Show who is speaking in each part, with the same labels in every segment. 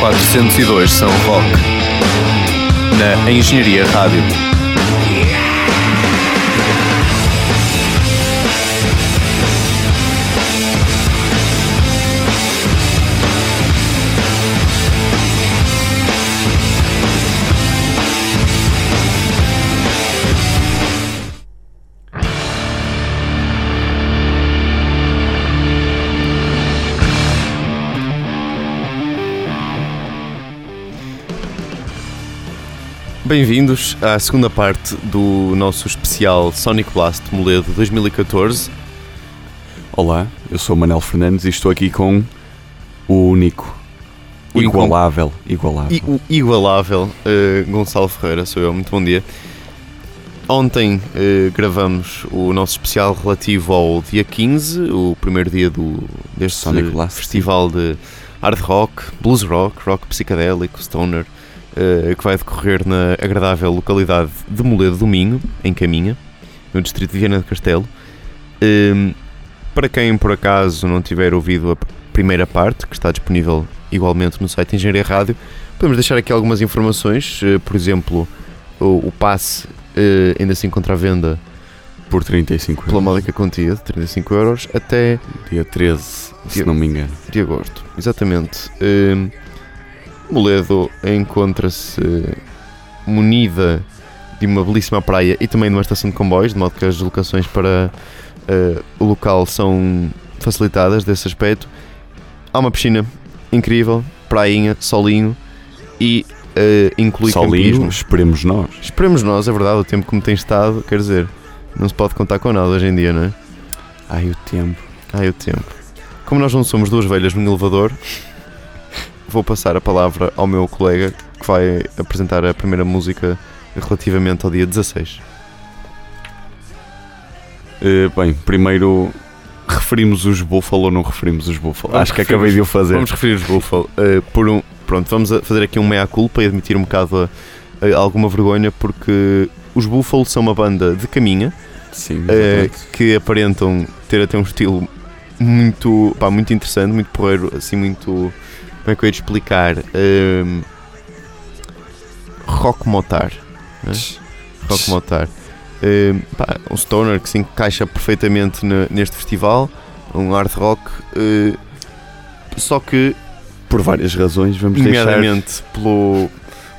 Speaker 1: 402 São Roque. Na Engenharia Rádio. Bem-vindos à segunda parte do nosso especial Sonic Blast Moledo 2014.
Speaker 2: Olá, eu sou o Manel Fernandes e estou aqui com o único,
Speaker 1: O
Speaker 2: igualável, igualável.
Speaker 1: E o igualável eh, Gonçalo Ferreira, sou eu, muito bom dia. Ontem eh, gravamos o nosso especial relativo ao dia 15, o primeiro dia do, deste
Speaker 2: Sonic Blast.
Speaker 1: festival de hard rock, blues rock, rock psicadélico, stoner, eh, que vai decorrer na agradável localidade de Moledo do Minho, em Caminha, no distrito de Viana do Castelo. Ehm, para quem por acaso não tiver ouvido a primeira parte, que está disponível igualmente no site Engenharia Rádio, podemos deixar aqui algumas informações, eh, por exemplo, o, o passe eh, ainda se encontra à venda
Speaker 2: Por 35
Speaker 1: pela
Speaker 2: euros.
Speaker 1: módica quantia de 35 euros até
Speaker 2: Dia 13, se
Speaker 1: Dia-
Speaker 2: não me engano.
Speaker 1: de agosto. Exatamente. Hum, Moledo encontra-se munida de uma belíssima praia e também de uma estação de comboios, de modo que as deslocações para eh, o local são facilitadas desse aspecto. Há uma piscina incrível, prainha, solinho e eh, inclui
Speaker 2: Solinho,
Speaker 1: campismo.
Speaker 2: esperemos nós.
Speaker 1: Esperemos nós, é verdade, o tempo como tem estado, quer dizer, não se pode contar com nada hoje em dia, não é?
Speaker 2: Ai, o tempo.
Speaker 1: Ai, o tempo. Como nós não somos duas velhas num elevador, vou passar a palavra ao meu colega que vai apresentar a primeira música relativamente ao dia 16.
Speaker 2: Eh, bem, primeiro referimos os Buffalo ou não referimos os Buffalo?
Speaker 1: Vamos
Speaker 2: Acho que acabei de o fazer.
Speaker 1: Vamos referir os Buffalo eh, por um. Pronto, vamos fazer aqui um meia-culpa e admitir um bocado a- a alguma vergonha, porque os Buffalo são uma banda de caminha
Speaker 2: Sim, exatamente.
Speaker 1: que aparentam ter até um estilo muito, pá, muito interessante, muito porreiro, assim, muito. Como é que eu ia te explicar? Ehm, rock motar. né? Rock motar. Ehm, pá, um stoner que se encaixa perfeitamente ne- neste festival, um hard rock, eh, só que,
Speaker 2: Por várias razões, vamos deixar...
Speaker 1: nomeadamente pelo.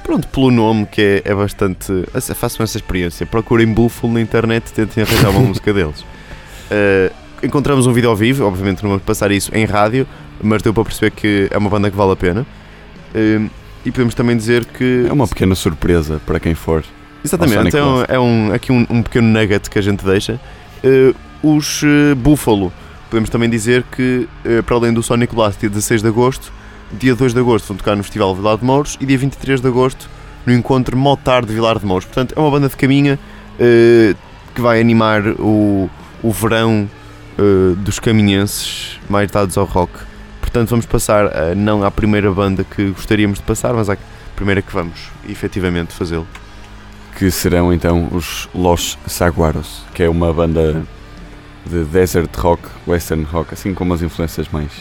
Speaker 1: Pronto, pelo nome que é, é bastante. Façam essa experiência. Procurem Buffalo na internet e tentem arranjar uma música deles. Eh, encontramos um vídeo ao vivo, obviamente não vamos passar isso em rádio, mas deu para perceber que é uma banda que vale a pena. Eh, e podemos também dizer que.
Speaker 2: É uma pequena surpresa para quem for.
Speaker 1: Exatamente,
Speaker 2: Sonic
Speaker 1: é, um, é um- aqui um, um pequeno nugget que a gente deixa. Eh, os eh, Buffalo, podemos também dizer que, para além do Sonic Blast, dia 16 de agosto, dia 2 de agosto vão tocar no Festival Vilar de Mouros e dia 23 de agosto no encontro Motar de Vilar de Mouros. Portanto, é uma banda de caminha que vai animar o, o verão dos caminhenses mais dados ao rock. Portanto, vamos passar a, não à primeira banda que gostaríamos de passar, mas à primeira que vamos efetivamente fazê-lo.
Speaker 2: Que serão então os Los Saguaros, que é uma banda de desert rock, western rock, assim com umas influências mais.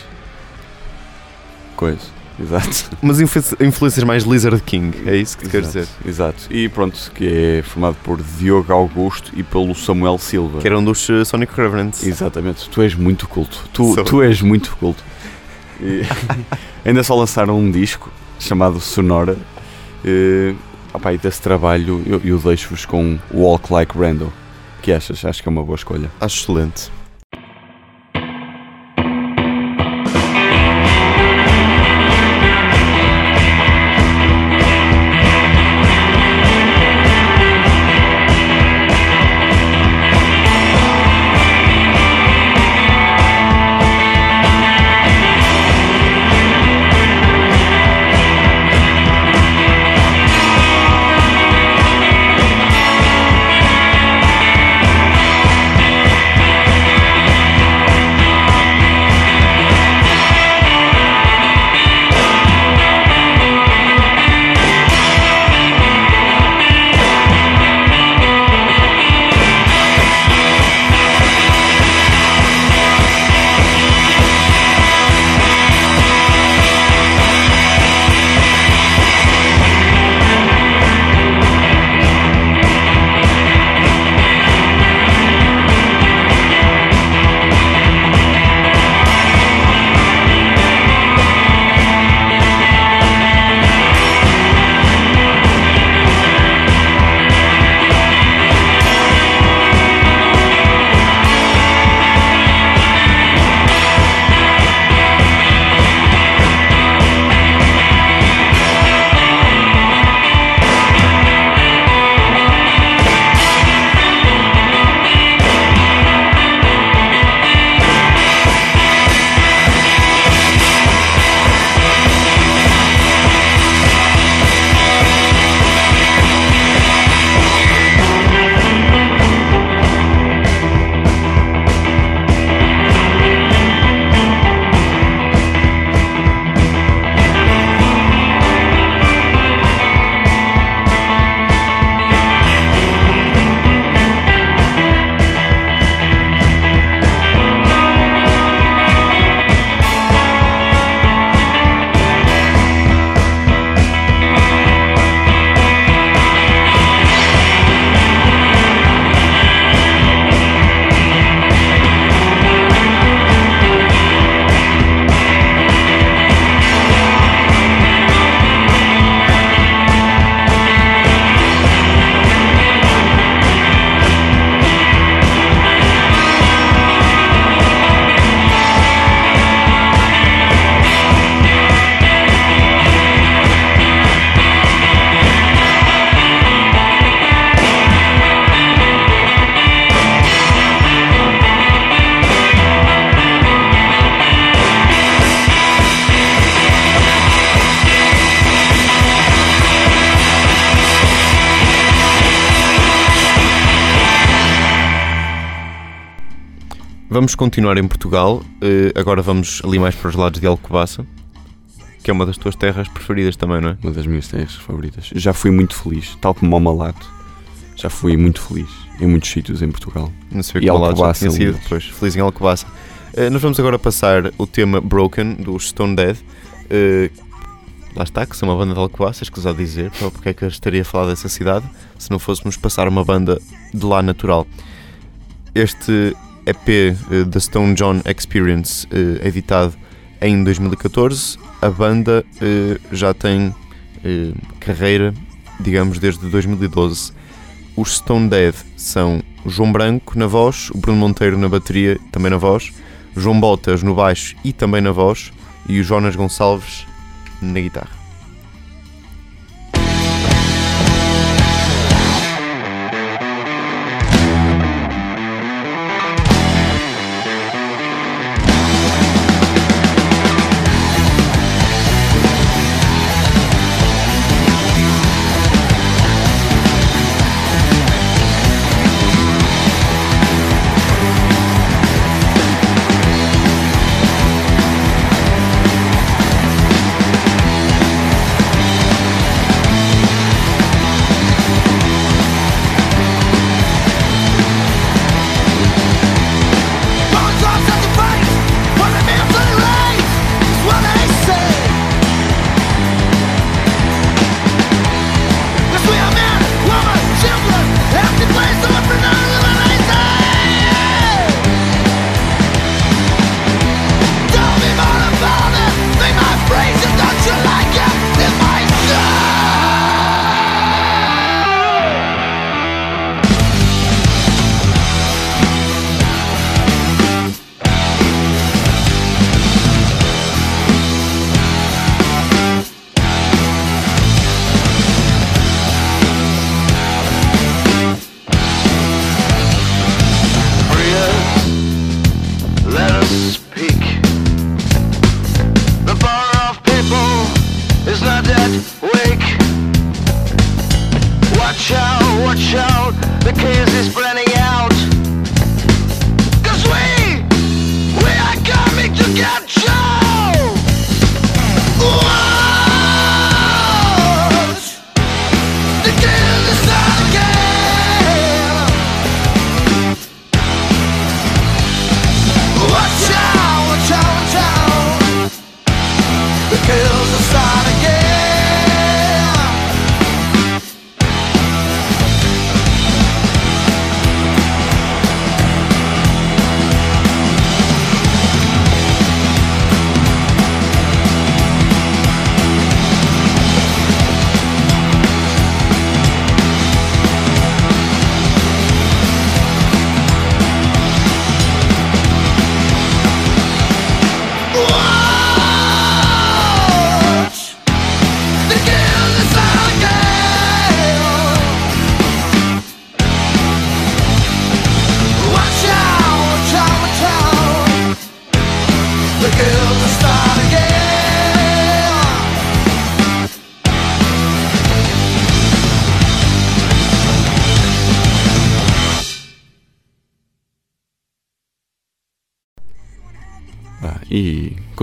Speaker 2: coisa. Exato.
Speaker 1: Influ- influências mais Lizard King, é isso que tu queres dizer?
Speaker 2: Exato. E pronto, que é formado por Diogo Augusto e pelo Samuel Silva.
Speaker 1: Que era um dos eh, Sonic Reverends.
Speaker 2: Exatamente, tu és muito culto. Tu,
Speaker 1: Sou.
Speaker 2: tu és muito culto. E ainda só lançaram um disco chamado Sonora. E, opa, e desse trabalho eu, eu deixo-vos com Walk Like Randall. Que achas? Acho que é uma boa escolha.
Speaker 1: Acho excelente. Vamos continuar em Portugal. eh, agora vamos ali mais para os lados de Alcobaça, que é uma das tuas terras preferidas também, não é?
Speaker 2: Uma das minhas terras favoritas. Já fui muito feliz, tal como o Malato. Já fui muito feliz em muitos sítios em Portugal.
Speaker 1: Não sei
Speaker 2: E
Speaker 1: como lá já sido. Feliz em Alcobaça. Eh, nós vamos agora passar o tema Broken dos Stone Dead. Eh, lá está, que são uma banda de Alcobaça, escusado dizer, porque é que eu estaria a falar dessa cidade se não fôssemos passar uma banda de lá natural. Este EP eh, da Stone John Experience, eh, editado em 2014, a banda eh, já tem eh, carreira, digamos, desde 2012. Os Stone Dead são João Branco na voz, o Bruno Monteiro na bateria, também na voz, João Botas no baixo e também na voz, e o Jonas Gonçalves na guitarra.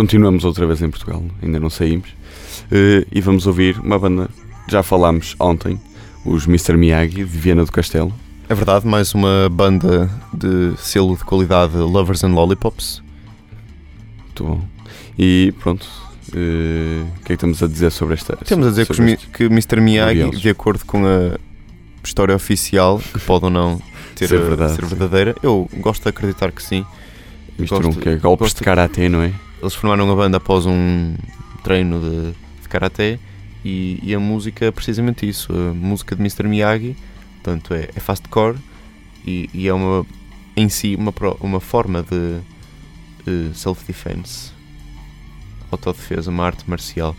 Speaker 2: Continuamos outra vez em Portugal, ainda não saímos. Eh, e vamos ouvir uma banda, já falámos ontem, os Mr. Miyagi, de Viena do Castelo.
Speaker 1: É verdade, mais uma banda de selo de qualidade Lovers and Lollipops.
Speaker 2: Muito bom. E pronto, eh, o que é que estamos a dizer sobre esta?
Speaker 1: Temos a dizer que,
Speaker 2: este?
Speaker 1: que Mr. Miyagi,
Speaker 2: Curiosos.
Speaker 1: de acordo com a história oficial, que pode ou não ter
Speaker 2: Ser verdade,
Speaker 1: ser
Speaker 2: sim.
Speaker 1: verdadeira, eu gosto de acreditar que sim.
Speaker 2: Misturam
Speaker 1: gosto-
Speaker 2: que é golpes
Speaker 1: gosto-
Speaker 2: de karatê, não é?
Speaker 1: Eles formaram a banda após um treino de, de karaté e, e a música é precisamente isso. A música de Mr. Miyagi, portanto, é, é fastcore e, e é uma, em si uma, uma forma de eh, self-defense, autodefesa, uma arte marcial.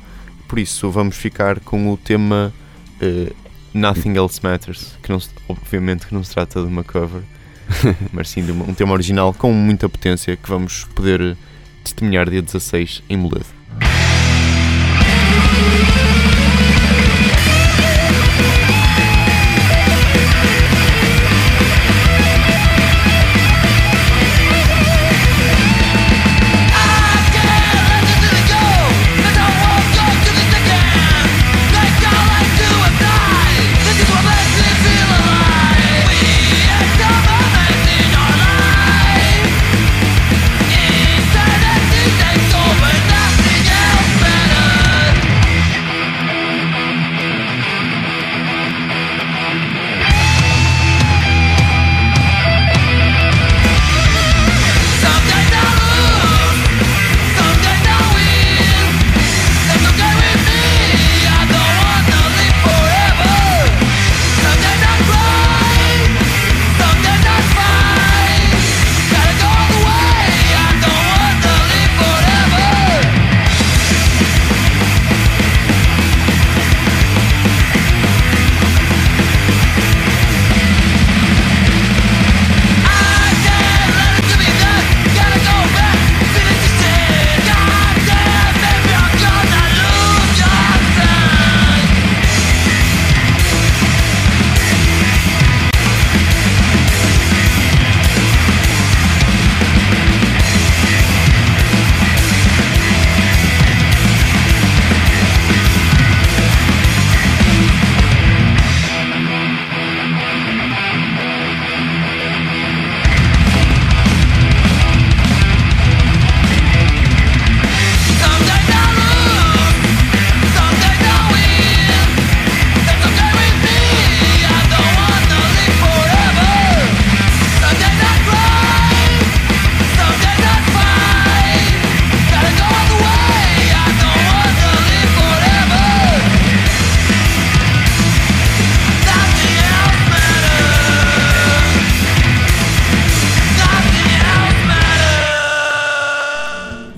Speaker 1: Por isso, vamos ficar com o tema eh, Nothing Else Matters, que não obviamente que não se trata de uma cover, mas sim de uma- um tema original com muita potência que vamos poder eh, testemunhar dia 16 em Moledo.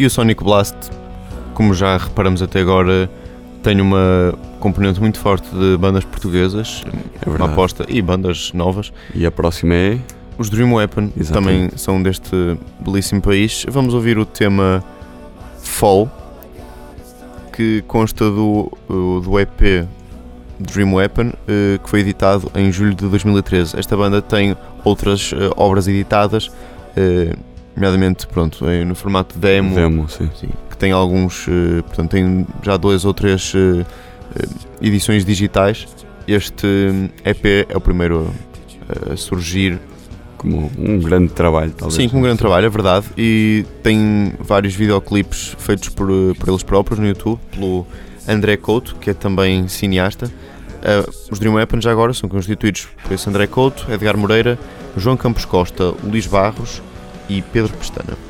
Speaker 1: E o Sonic Blast, como já reparamos até agora, tem uma componente muito forte de bandas portuguesas,
Speaker 2: É
Speaker 1: uma aposta, e bandas novas.
Speaker 2: E a próxima é.
Speaker 1: Os Dream Weapon
Speaker 2: Exatamente.
Speaker 1: também são deste belíssimo país. Vamos ouvir o tema Fall, que consta do, do EP Dream Weapon, eh, que foi editado em julho de 2013. Esta banda tem outras eh, obras editadas, eh, nomeadamente pronto, eh, no formato demo,
Speaker 2: Demo, sim.
Speaker 1: Sim, que tem alguns, eh, portanto, tem já duas ou três eh, eh, edições digitais. Este EP é o primeiro a surgir
Speaker 2: Como um grande trabalho, talvez.
Speaker 1: Sim, com um grande trabalho, é verdade. E tem vários videoclipes feitos por, por eles próprios no YouTube, pelo André Couto, que é também cineasta. Eh, os Dream Weapon já agora são constituídos por esse André Couto, Edgar Moreira, João Campos Costa, Luís Barros e Pedro Pestana.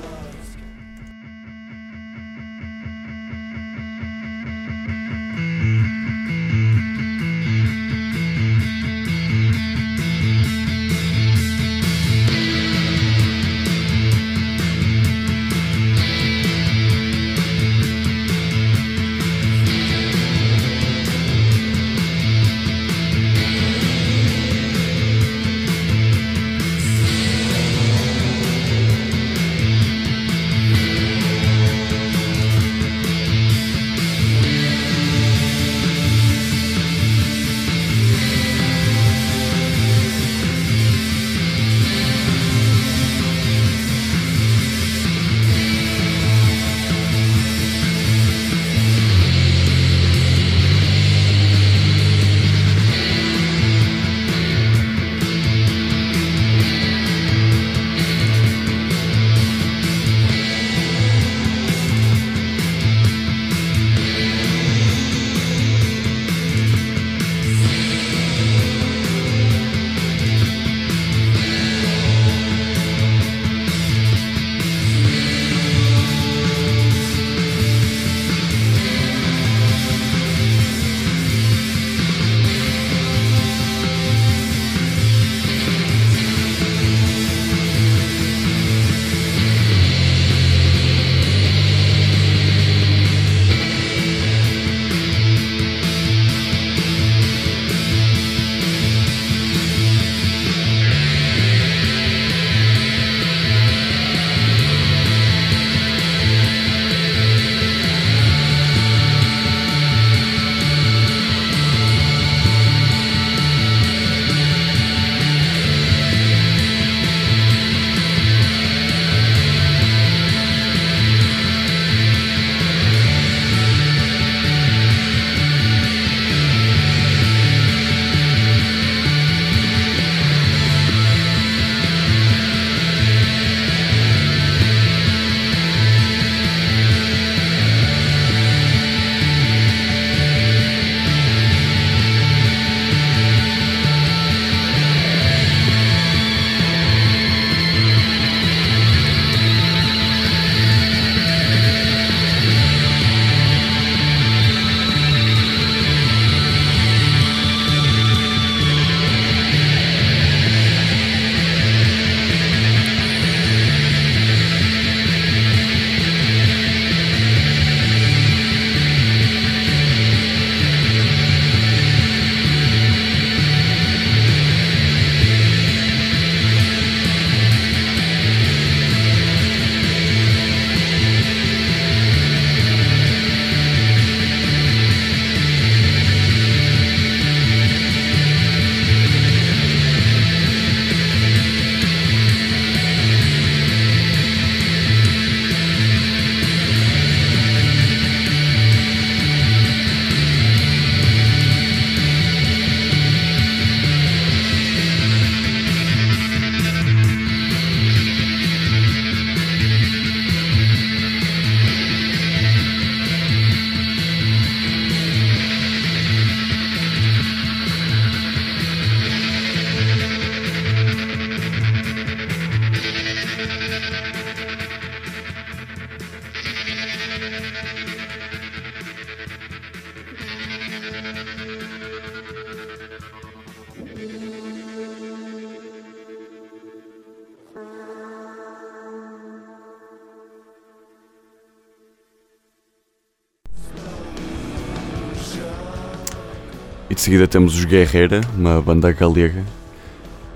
Speaker 2: De seguida temos os Guerreira, uma banda galega.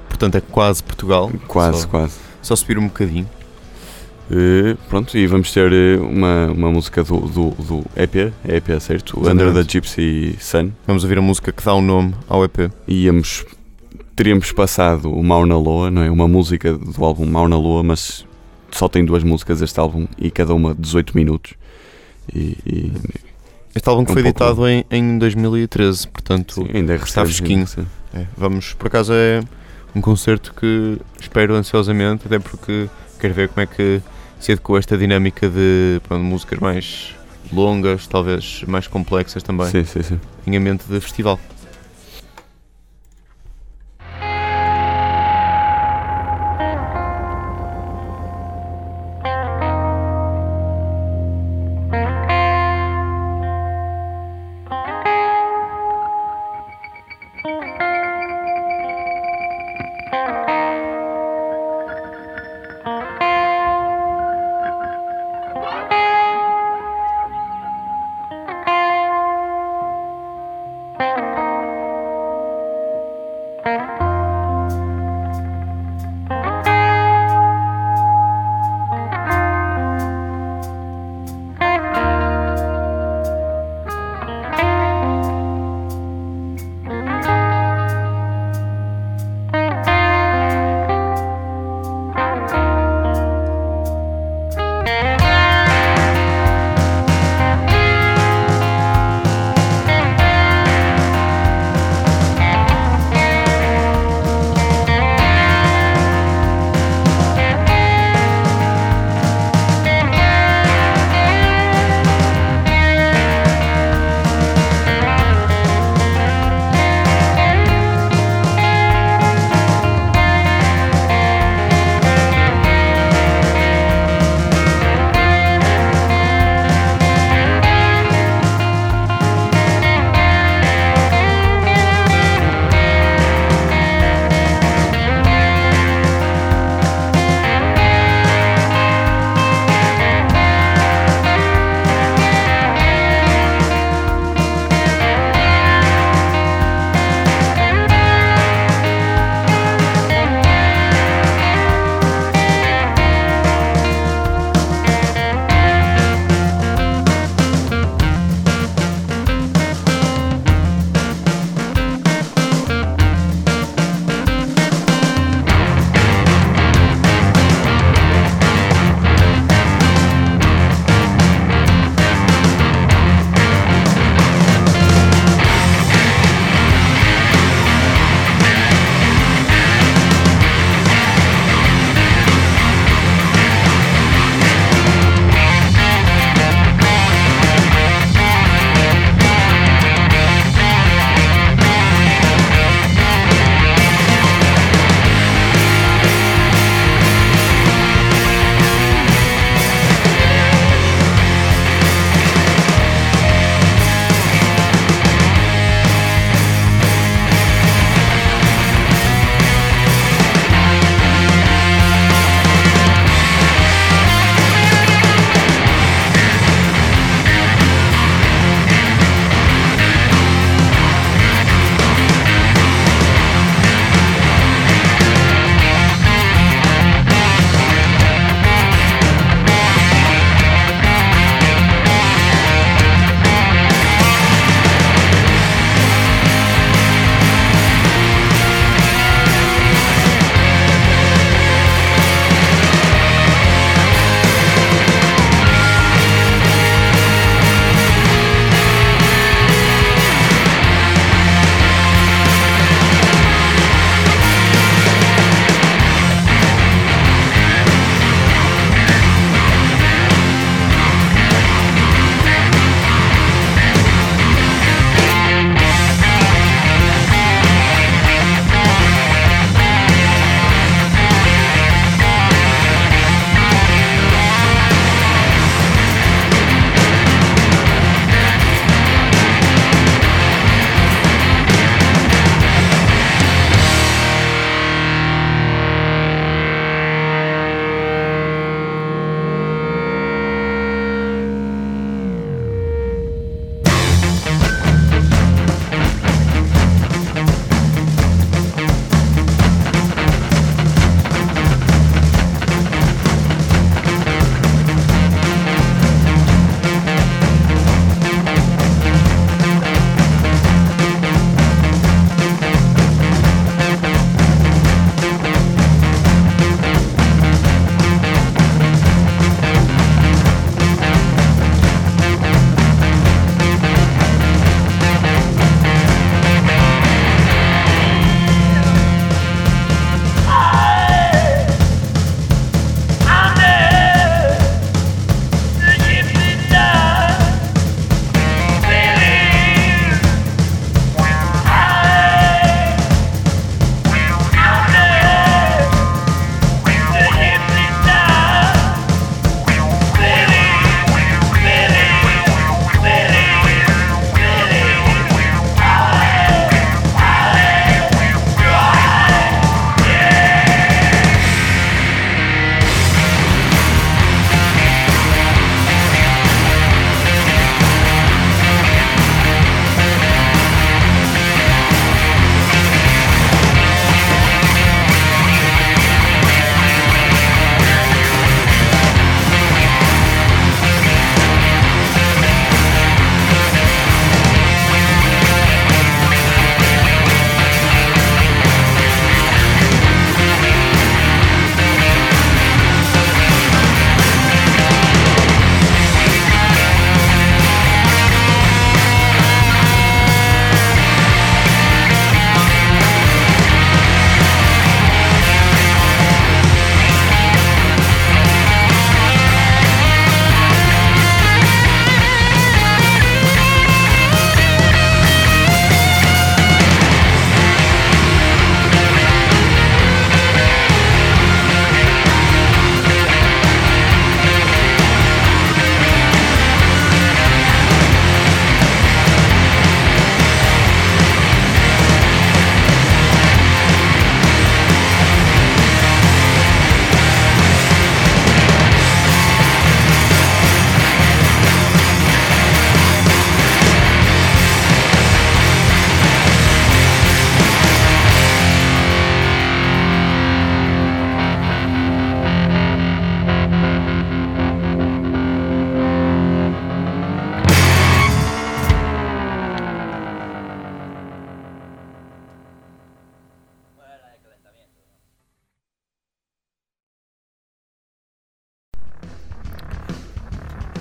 Speaker 1: Portanto, é quase Portugal.
Speaker 2: Quase,
Speaker 1: Só,
Speaker 2: quase.
Speaker 1: só subir um bocadinho.
Speaker 2: Eh, pronto, e vamos ter eh, uma, uma música do, do, do EP, EP, certo? O Under the
Speaker 1: Exatamente.
Speaker 2: Gypsy Sun.
Speaker 1: Vamos ouvir a música que dá o nome ao EP.
Speaker 2: E íamos, teríamos passado o Mauna Loa, não é? Uma música do álbum Mauna Loa, mas só tem duas músicas este álbum e cada uma 18 minutos. E, e
Speaker 1: Este álbum que
Speaker 2: Um
Speaker 1: foi
Speaker 2: pouco-
Speaker 1: editado em, em 2013, portanto,
Speaker 2: sim, ainda é
Speaker 1: está fresquinho.
Speaker 2: sim.
Speaker 1: é, vamos, por acaso é um concerto que espero ansiosamente, até porque quero ver como é que se adequa esta dinâmica de pronto, músicas mais longas, talvez mais complexas também,
Speaker 2: Sim, sim, sim.
Speaker 1: em ambiente de festival.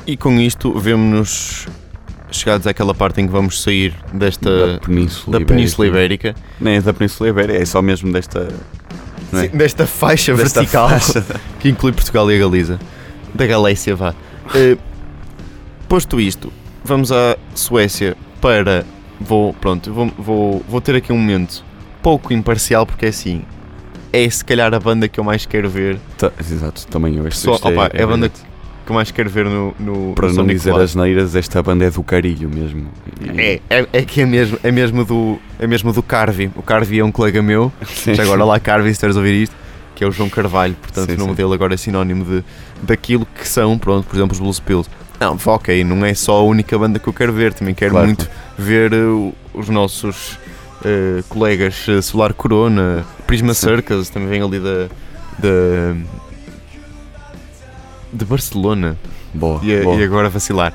Speaker 1: E com isto vemos-nos chegados àquela parte em que vamos sair desta
Speaker 2: da Península
Speaker 1: da Península Ibérica,
Speaker 2: Nem é da Península Ibérica, é só mesmo desta. É?
Speaker 1: Sim, desta faixa
Speaker 2: Desta
Speaker 1: vertical
Speaker 2: faixa.
Speaker 1: que inclui Portugal e a Galiza. Da Galécia, vá. Eh, posto isto, vamos à Suécia para. Vou, pronto, vou, vou, vou ter aqui um momento pouco imparcial, porque é assim. É se calhar a banda que eu mais quero ver.
Speaker 2: Tá, exato, também eu. Este,
Speaker 1: Só,
Speaker 2: este
Speaker 1: opa, é a banda
Speaker 2: verdade.
Speaker 1: Que eu mais quero ver no, no,
Speaker 2: Para
Speaker 1: no
Speaker 2: não dizer as neiras, esta banda é do carilho mesmo. E-
Speaker 1: É, é, é que é mesmo, é mesmo do, é mesmo do Carvi. O Carvi é um colega meu,
Speaker 2: Sim.
Speaker 1: já agora lá Carvi, se esteres a ouvir isto, que é o João Carvalho, portanto
Speaker 2: Sim,
Speaker 1: o nome
Speaker 2: sim.
Speaker 1: dele agora é sinónimo de, daquilo que são, pronto, por exemplo, os Blues Pills. Não, ok, não é só a única banda que eu quero ver, também quero
Speaker 2: Claro,
Speaker 1: muito ver o- os nossos eh, colegas eh, Solar Corona, Prisma. Circus, também vem ali da. da de Barcelona
Speaker 2: Boa,
Speaker 1: e,
Speaker 2: boa.
Speaker 1: e agora vacilar.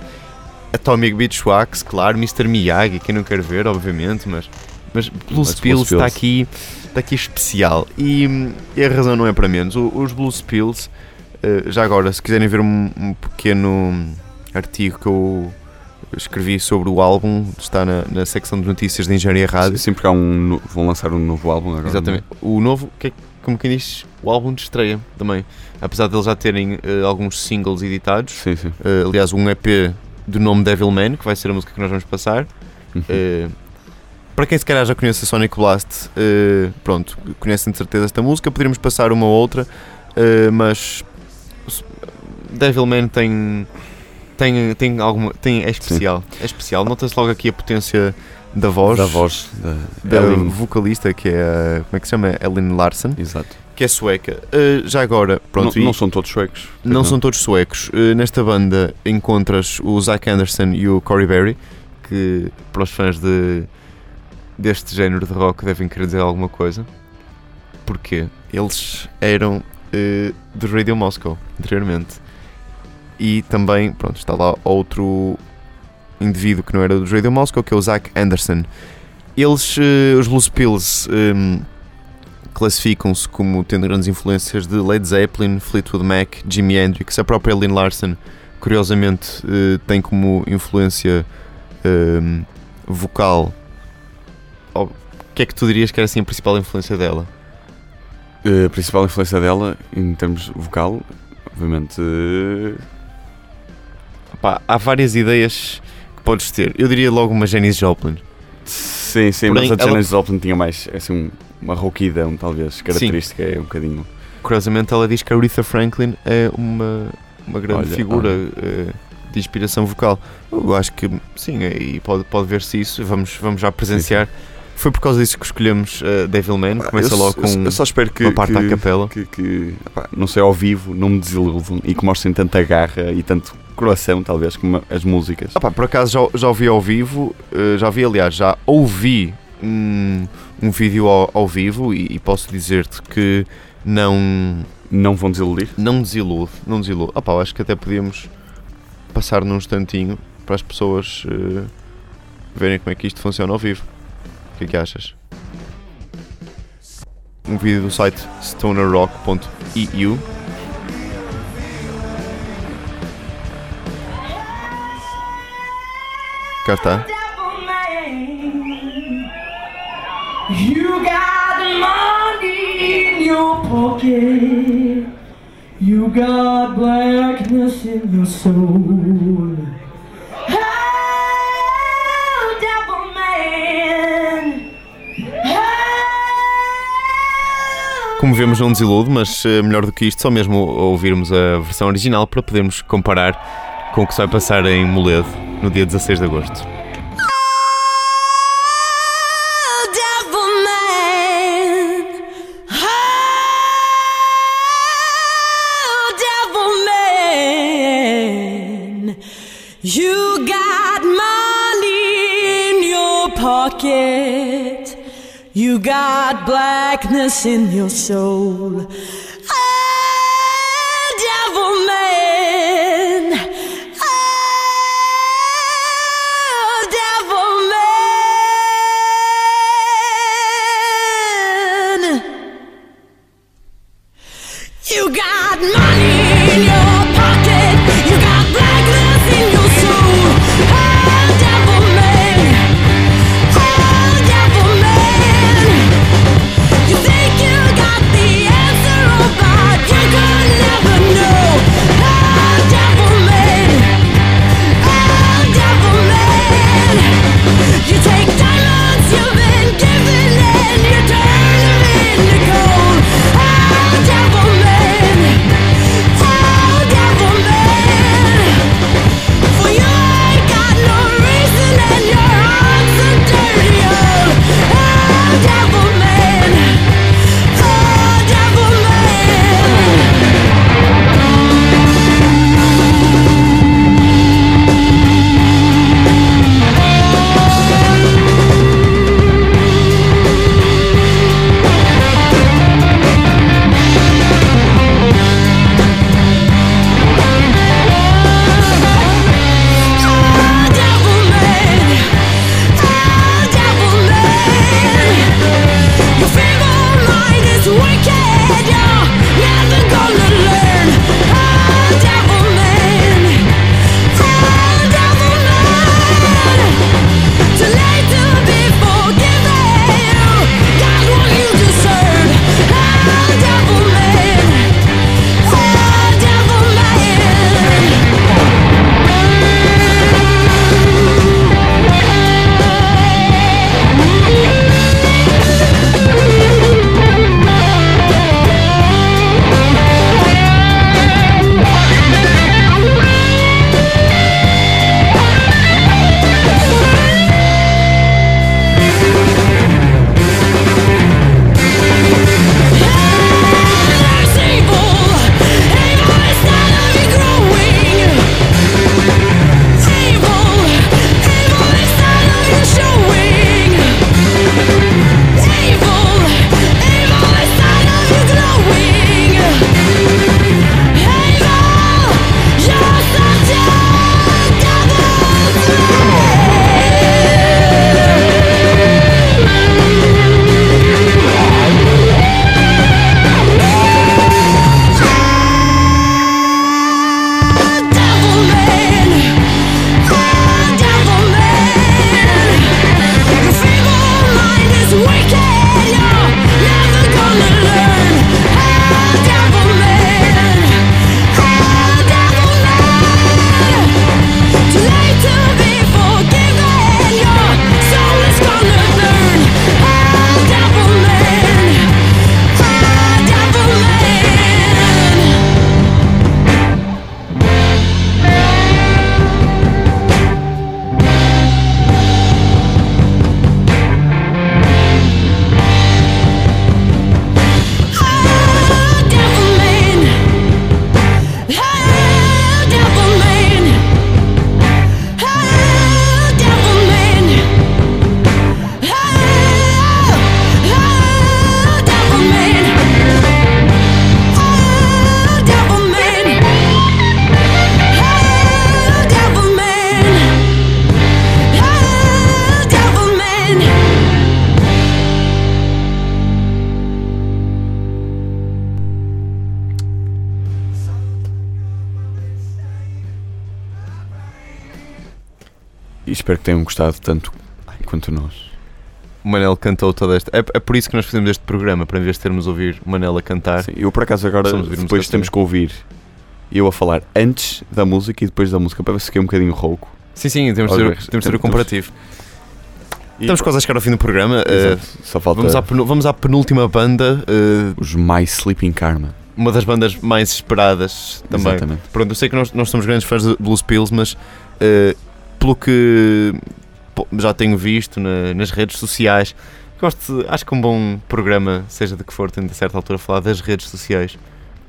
Speaker 1: Atomic Beachwax, claro, Mr. Miyagi, quem não quer ver, obviamente, mas, mas Blues
Speaker 2: Mas
Speaker 1: Pills
Speaker 2: Blues
Speaker 1: está aqui, está aqui especial. E, e a razão não é para menos. O- os Blues Pills, eh, já agora, se quiserem ver um, um pequeno artigo que eu escrevi sobre o álbum, está na, na secção de notícias da Engenharia Rádio.
Speaker 2: Sim, porque há um, vão lançar um novo álbum agora.
Speaker 1: Exatamente. O novo, que é, como quem diz, o álbum de estreia também. Apesar de eles já terem eh, alguns singles editados,
Speaker 2: Sim, sim.
Speaker 1: Uh, aliás, um EP do nome Devil Man, que vai ser a música que nós vamos passar.
Speaker 2: Uhum.
Speaker 1: Uh, para quem se calhar já conhece a Sonic Blast, uh, pronto, conhecem de certeza esta música, poderíamos passar uma ou outra, uh, mas s- Devil Man tem, tem, tem alguma. Tem, é especial. É especial. Nota-se logo aqui a potência da voz.
Speaker 2: da voz da,
Speaker 1: Da
Speaker 2: Ellen.
Speaker 1: vocalista que é como é que se chama? Ellen Larson,
Speaker 2: Exato.
Speaker 1: que é sueca. Uh, já agora, pronto,
Speaker 2: não, não são todos suecos.
Speaker 1: não são todos suecos. Uh, nesta banda encontras o Zac Anderson e o Corey Berry, que para os fãs de, deste género de rock devem querer dizer alguma coisa. Porquê? Eles eram uh, do Radio Moscow anteriormente. E também, pronto, está lá outro indivíduo que não era do Radio Moscow, que é o Zac Anderson. Eles, uh, os Blues Pills, um, classificam-se como tendo grandes influências de Led Zeppelin, Fleetwood Mac, Jimi Hendrix. A própria Lynn Larson, curiosamente, eh, tem como influência ehm, vocal. O que é que tu dirias que era assim a principal influência dela?
Speaker 2: Eh, a principal influência dela, em termos vocal, obviamente.
Speaker 1: há várias ideias podes ter. Eu diria logo uma Janis Joplin.
Speaker 2: sim, sim,
Speaker 1: Porém,
Speaker 2: mas a
Speaker 1: ela-
Speaker 2: Janis Joplin tinha mais assim, um- uma rouquidão, talvez, característica, é um bocadinho.
Speaker 1: Curiosamente, ela diz que a Aretha Franklin é uma, uma grande
Speaker 2: Olha,
Speaker 1: figura eh, de inspiração vocal. Eu acho que sim, e pode, pode ver-se isso. Vamos, vamos já presenciar. Foi por causa disso que escolhemos eh, Devilman. Começa
Speaker 2: eu,
Speaker 1: logo com
Speaker 2: eu só espero que,
Speaker 1: uma parte
Speaker 2: que,
Speaker 1: à capela.
Speaker 2: que, que, não sei, ao vivo, não me desiludam e que mostrem tanta garra e tanto coração, talvez, como as músicas.
Speaker 1: Ah pá, por acaso já, já ouvi ao vivo, eh, já vi, aliás, já ouvi um, um vídeo ao, ao vivo e, e posso dizer-te que não,
Speaker 2: Não vão desiludir?
Speaker 1: não desilude, não desilude. Ah pá, acho que até podíamos passar num instantinho para as pessoas eh, verem como é que isto funciona ao vivo. O que é que achas? Um vídeo do site stonerrock.eu Cá está.
Speaker 3: You got money in your pocket. You got blackness in your soul.
Speaker 1: Como vemos, não desilude, mas eh, melhor do que isto, só mesmo ouvirmos a versão original para podermos comparar com o que se vai passar em Moledo no dia 16 de agosto.
Speaker 3: Oh. Oh. You got money in your pocket. You got blackness in your soul.
Speaker 2: Gostado tanto quanto nós.
Speaker 1: O Manel cantou toda esta. É, é por isso que nós fazemos este programa, para em vez de termos ouvir o Manel a cantar.
Speaker 2: Sim, eu por acaso agora, depois temos que ouvir eu a falar antes da música e depois da música, para ver se fiquei um bocadinho rouco.
Speaker 1: Sim, sim, temos de ter, temos ter o comparativo.
Speaker 2: E-
Speaker 1: Estamos quase a chegar ao fim do programa.
Speaker 2: Exato, Só falta
Speaker 1: vamos, à vamos à penúltima banda, eh,
Speaker 2: os My Sleeping Karma.
Speaker 1: uma das bandas mais esperadas também.
Speaker 2: Exatamente.
Speaker 1: Pronto, eu sei que nós, nós somos grandes fãs de Blues Pills, mas eh, pelo que já tenho visto na- nas redes sociais, gosto acho que um bom programa, seja de que for, tem de certa altura falar das redes sociais.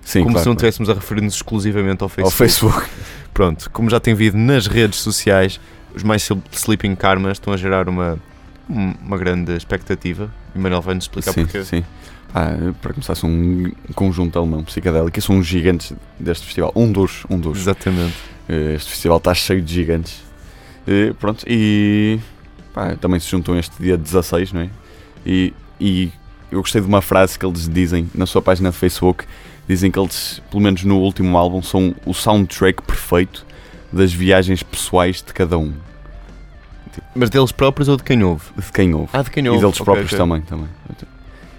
Speaker 2: Sim,
Speaker 1: como
Speaker 2: claro,
Speaker 1: se não
Speaker 2: claro.
Speaker 1: estivéssemos a referir-nos exclusivamente ao
Speaker 2: Ao
Speaker 1: Facebook.
Speaker 2: Facebook.
Speaker 1: Pronto, como já tem vindo nas redes sociais, os mais Sleeping Karmas estão a gerar uma, um- uma grande expectativa. E Manuel vai-nos explicar
Speaker 2: sim,
Speaker 1: porquê.
Speaker 2: sim. Ah, para começar, são um conjunto alemão psicadélico e são uns gigantes deste festival. Um dos, um dos.
Speaker 1: Exatamente.
Speaker 2: Eh, Este festival está cheio de gigantes. Eh, pronto, e pá, também se juntam este dia 16, não é? E, e eu gostei de uma frase que eles dizem na sua página de Facebook. Dizem que eles, pelo menos no último álbum, são o soundtrack perfeito das viagens pessoais de cada um.
Speaker 1: Mas deles próprios ou de quem ouve?
Speaker 2: De quem ouve.
Speaker 1: Ah, de quem
Speaker 2: e
Speaker 1: ouve.
Speaker 2: deles próprios
Speaker 1: ok.
Speaker 2: também, também.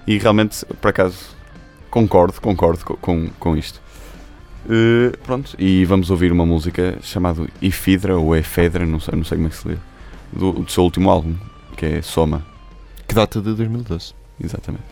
Speaker 2: E realmente, por acaso, concordo, concordo co- com, com isto. Eh, pronto, e vamos ouvir uma música chamada Ifidra ou Efedra, não sei, não sei como é que se lê, do, do seu último álbum, que é Soma,
Speaker 1: Que data de 2012.
Speaker 2: exatamente.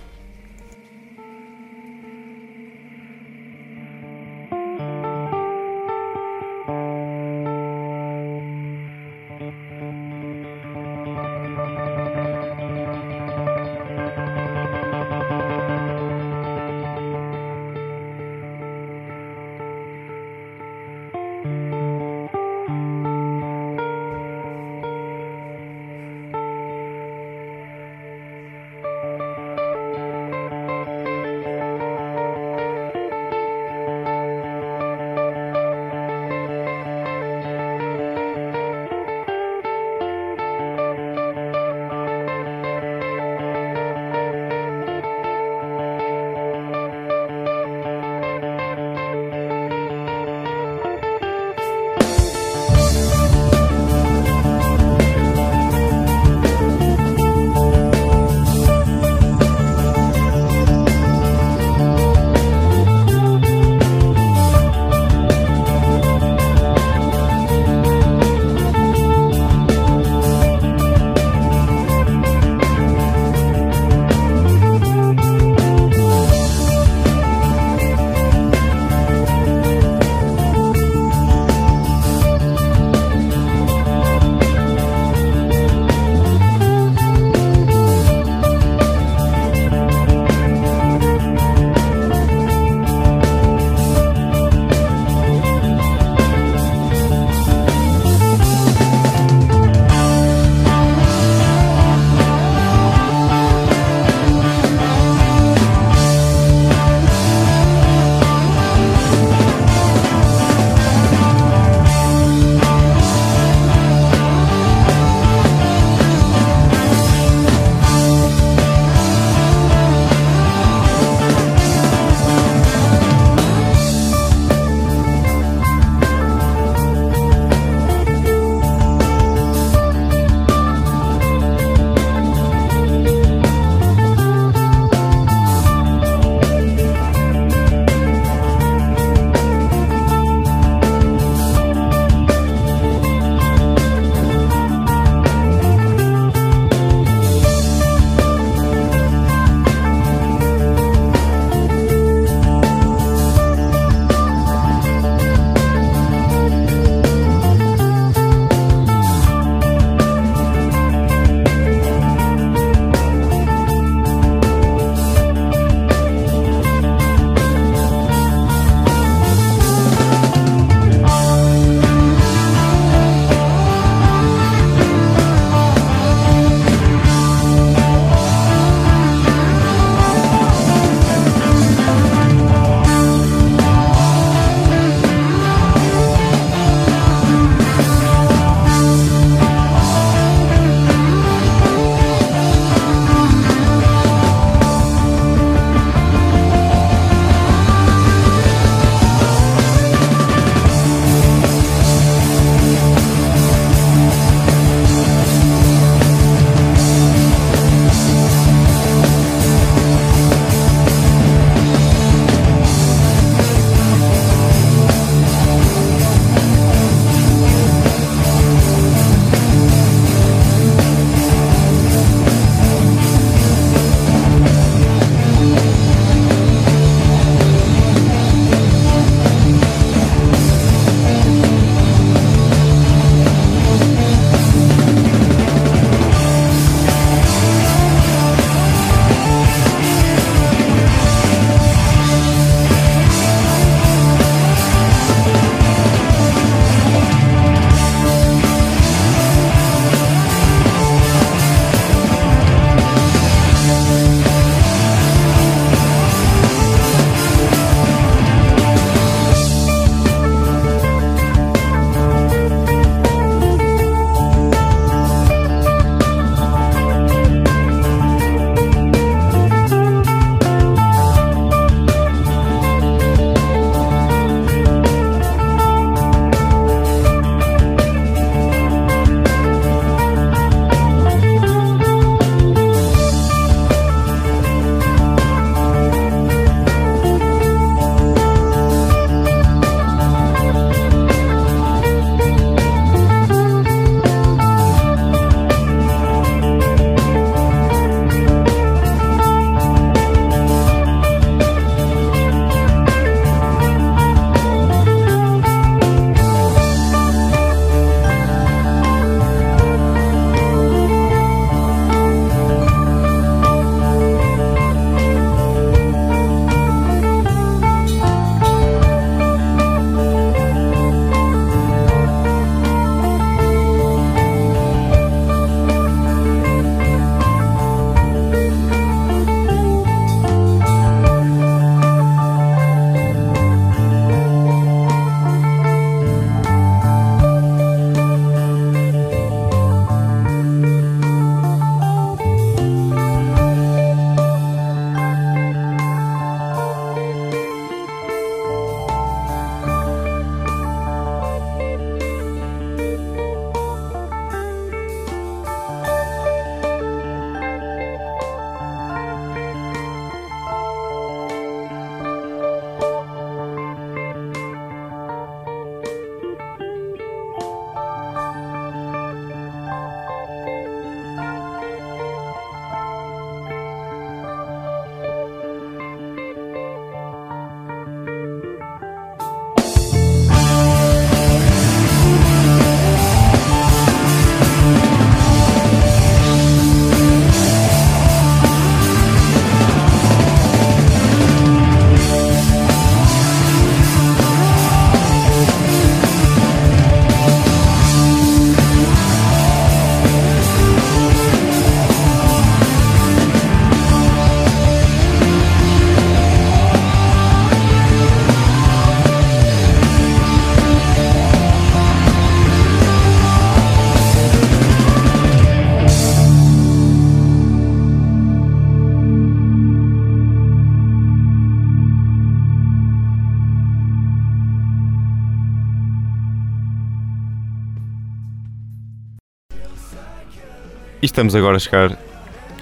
Speaker 1: E estamos agora a chegar,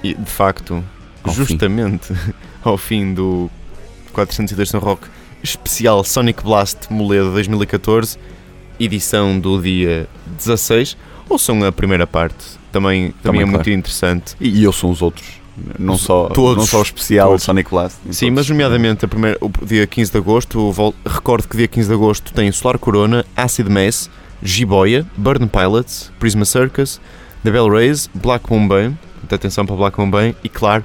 Speaker 1: de facto,
Speaker 2: Ao
Speaker 1: justamente ao fim do 402 São Rock especial Sonic Blast Moledo 2014, edição do dia 16. Ouçam a primeira parte, também, também,
Speaker 2: Também,
Speaker 1: é
Speaker 2: claro.
Speaker 1: muito interessante.
Speaker 2: E, e eu sou os outros. Não
Speaker 1: Os-
Speaker 2: só,
Speaker 1: todos.
Speaker 2: não só o especial
Speaker 1: Todos.
Speaker 2: Sonic Blast.
Speaker 1: Sim,
Speaker 2: todos.
Speaker 1: mas nomeadamente a primeira, o dia 15 de agosto, vol- recordo que dia 15 de agosto tem Solar Corona, Acid Mass, Jiboia, Burn Pilots, Prisma Circus, The Bell Rays, Black Mumbai, muita atenção para Black Mumbai e claro,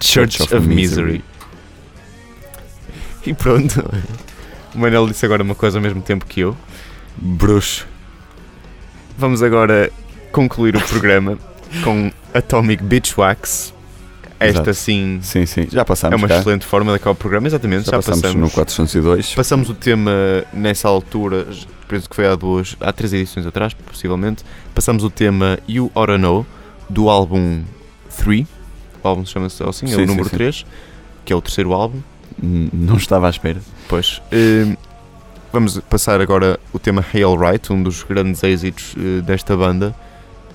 Speaker 1: Church, of, Misery. E pronto, o Manel disse agora uma coisa ao mesmo tempo que eu.
Speaker 2: Bruxo.
Speaker 1: Vamos agora concluir o programa com Atomic Beach Wax. Esta
Speaker 2: Exato.
Speaker 1: sim
Speaker 2: Sim, sim. Já
Speaker 1: é
Speaker 2: passámos
Speaker 1: uma
Speaker 2: cá.
Speaker 1: excelente forma de acabar o programa, exatamente,
Speaker 2: Já,
Speaker 1: já,
Speaker 2: passamos,
Speaker 1: passamos
Speaker 2: no 402.
Speaker 1: Passamos o tema nessa altura, penso que foi há duas, há três edições atrás, possivelmente. Passamos o tema You Oughta Know, do álbum 3. O álbum chama-se assim, é
Speaker 2: Sim,
Speaker 1: o
Speaker 2: sim,
Speaker 1: número
Speaker 2: sim.
Speaker 1: 3, que é o terceiro álbum.
Speaker 2: Não estava à espera.
Speaker 1: Pois. eh, vamos passar agora o tema Hail Right, um dos grandes êxitos eh, desta banda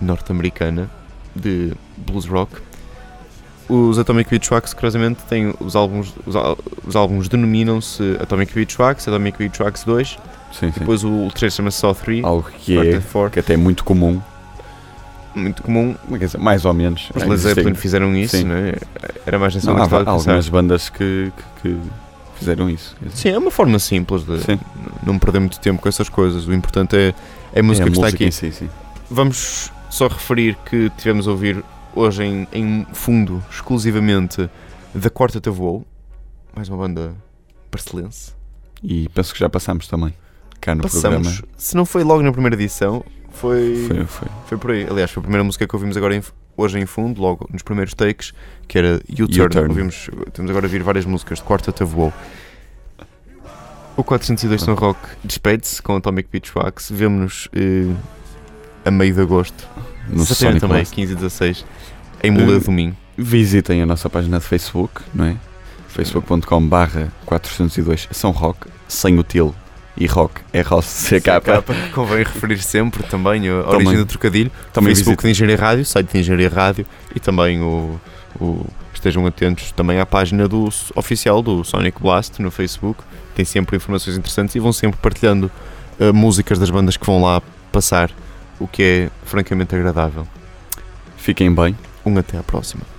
Speaker 1: norte-americana de blues rock. Os Atomic Beach Wax, curiosamente, têm os álbuns, os, os álbuns denominam-se Atomic Beach Wax, Atomic Beach Wax 2,
Speaker 2: Sim, sim.
Speaker 1: depois o 3 chama-se só 3,
Speaker 2: Algo que é,
Speaker 1: 4,
Speaker 2: que até é muito comum.
Speaker 1: muito comum.
Speaker 2: Dizer, mais ou menos.
Speaker 1: Os
Speaker 2: É,
Speaker 1: Led Zeppelin fizeram isso,
Speaker 2: Sim.
Speaker 1: né? era mais nessa
Speaker 2: Não, há
Speaker 1: pensar.
Speaker 2: algumas bandas que, que, que fizeram isso.
Speaker 1: Sim, é uma forma simples de
Speaker 2: Sim.
Speaker 1: não perder muito tempo com essas coisas. O importante é, é a
Speaker 2: é
Speaker 1: música
Speaker 2: a
Speaker 1: que está
Speaker 2: música
Speaker 1: aqui.
Speaker 2: em si, sim.
Speaker 1: Vamos só referir que tivemos a ouvir hoje em, em fundo, exclusivamente, da Quartet of Woe, mais uma banda barcelense.
Speaker 2: E penso que já passámos também. Cá no
Speaker 1: Passamos,
Speaker 2: programa.
Speaker 1: se não foi logo na primeira edição, foi, foi.
Speaker 2: Foi, foi.
Speaker 1: por aí. Aliás, foi a primeira música que ouvimos agora em- hoje em fundo, logo nos primeiros takes, que era U-Turn. Ouvimos, temos agora a ouvir várias músicas de Quartet of Woe. O 402 São Rock despede-se com Atomic Beach Wax. Vemo-nos eh, a meio de agosto.
Speaker 2: No Sonic
Speaker 1: também,
Speaker 2: Blast.
Speaker 1: 15 e 16, em Moledo
Speaker 2: Eh,
Speaker 1: Domingo.
Speaker 2: Visitem a nossa página de Facebook, não é? facebook.com barra 402 São Rock, sem o til e rock é ROCK.
Speaker 1: Convém referir sempre também a
Speaker 2: Também.
Speaker 1: origem do trocadilho.
Speaker 2: Também
Speaker 1: Facebook de Engenharia Rádio, site de Engenharia Rádio e também o, o- estejam atentos também à página do oficial do Sonic Blast no Facebook. Tem sempre informações interessantes e vão sempre partilhando eh, músicas das bandas que vão lá passar, o que é francamente agradável.
Speaker 2: Fiquem bem.
Speaker 1: Um até à próxima.